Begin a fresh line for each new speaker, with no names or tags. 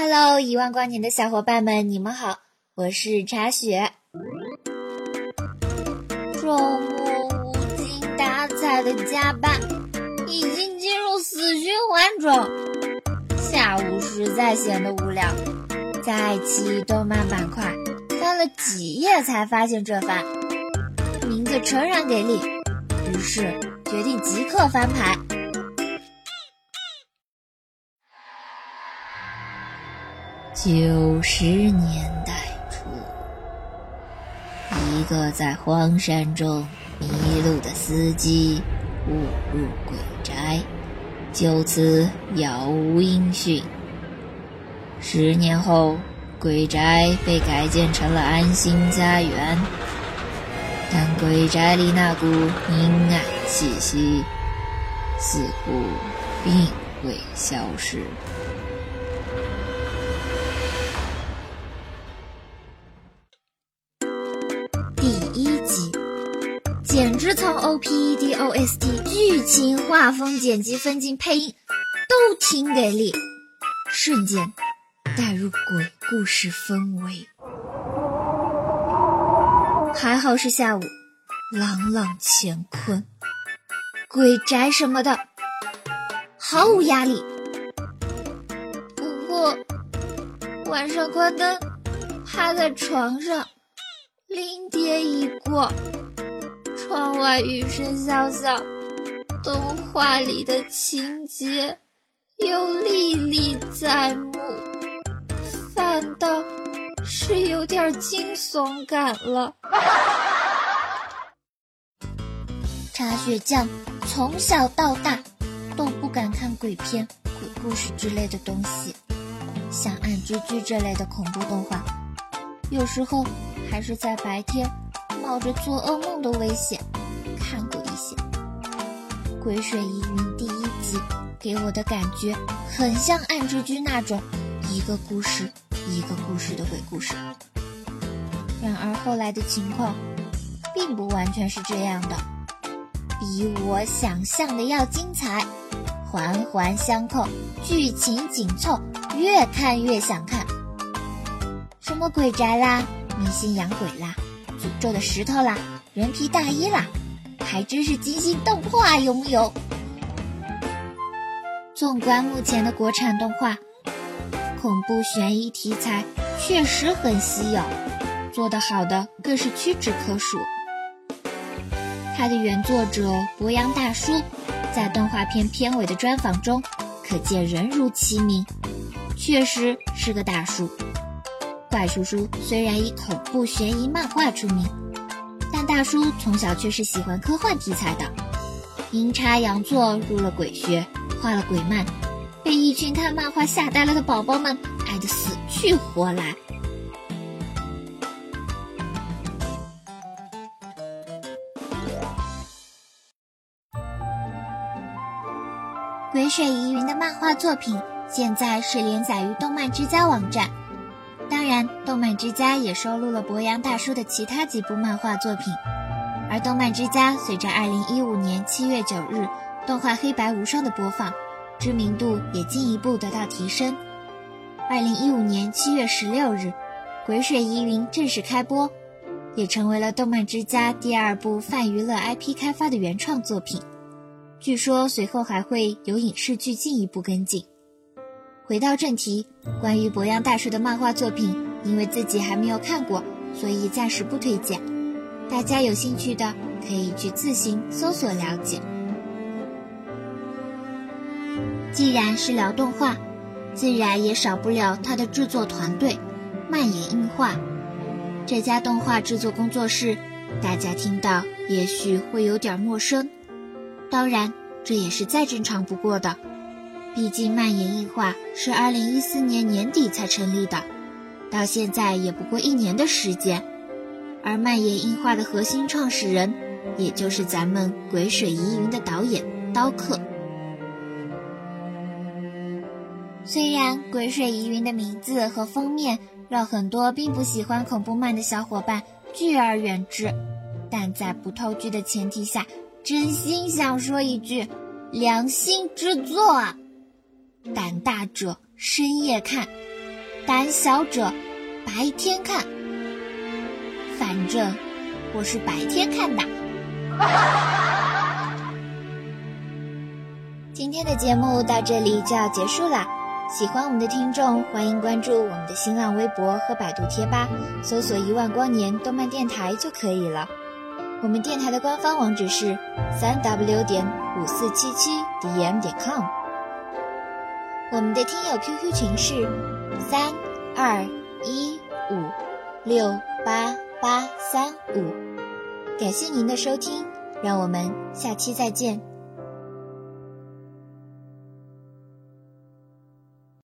Hello，一万光年的小伙伴们，你们好，我是茶雪。周末无精打采的加班，已经进入死循环中。下午实在闲得无聊，在爱奇艺动漫板块翻了几页，才发现这番名字诚然给力，于是决定即刻翻牌。九十年代初，一个在荒山中迷路的司机误入鬼宅，就此杳无音讯。十年后，鬼宅被改建成了安心家园，但鬼宅里那股阴暗气息似乎并未消失。O S T 剧情、画风、剪辑、分镜、配音都挺给力，瞬间带入鬼故事氛围。还好是下午，朗朗乾坤，鬼宅什么的毫无压力。不过晚上关灯，趴在床上，灵蝶一过。窗外雨声潇潇，动画里的情节又历历在目，反倒是有点惊悚感了。茶雪酱从小到大都不敢看鬼片、鬼故事之类的东西，像《暗之居》这类的恐怖动画，有时候还是在白天。冒着做噩梦的危险，看过一些《鬼水疑云》第一集，给我的感觉很像《暗之居》那种一个故事一个故事的鬼故事。然而后来的情况，并不完全是这样的，比我想象的要精彩，环环相扣，剧情紧凑，越看越想看。什么鬼宅啦，迷信养鬼啦。诅咒的石头啦，人皮大衣啦，还真是惊心动魄啊，有木有？纵观目前的国产动画，恐怖悬疑题材确实很稀有，做得好的更是屈指可数。他的原作者博洋大叔，在动画片片尾的专访中，可见人如其名，确实是个大叔。怪叔叔虽然以恐怖悬疑漫画出名，但大叔从小却是喜欢科幻题材的。阴差阳错入了鬼学，画了鬼漫，被一群看漫画吓呆了的宝宝们爱得死去活来。鬼水疑云的漫画作品现在是连载于动漫之家网站。然，动漫之家也收录了博洋大叔的其他几部漫画作品，而动漫之家随着2015年7月9日动画《黑白无双》的播放，知名度也进一步得到提升。2015年7月16日，《鬼水疑云》正式开播，也成为了动漫之家第二部泛娱乐 IP 开发的原创作品。据说随后还会有影视剧进一步跟进。回到正题，关于博洋大叔的漫画作品，因为自己还没有看过，所以暂时不推荐。大家有兴趣的可以去自行搜索了解。既然是聊动画，自然也少不了他的制作团队——漫野映画。这家动画制作工作室，大家听到也许会有点陌生。当然，这也是再正常不过的。毕竟漫野映画是二零一四年年底才成立的，到现在也不过一年的时间。而漫野映画的核心创始人，也就是咱们《鬼水疑云》的导演刀客。虽然《鬼水疑云》的名字和封面让很多并不喜欢恐怖漫的小伙伴拒而远之，但在不透剧的前提下，真心想说一句：良心之作啊！胆大者深夜看，胆小者白天看。反正我是白天看的。今天的节目到这里就要结束了。喜欢我们的听众，欢迎关注我们的新浪微博和百度贴吧，搜索“一万光年动漫电台”就可以了。我们电台的官方网址是三 w 点五四七七 dm 点 com。我们的听友 QQ 群是三二一五六八八三五。感谢您的收听，让我们下期再见。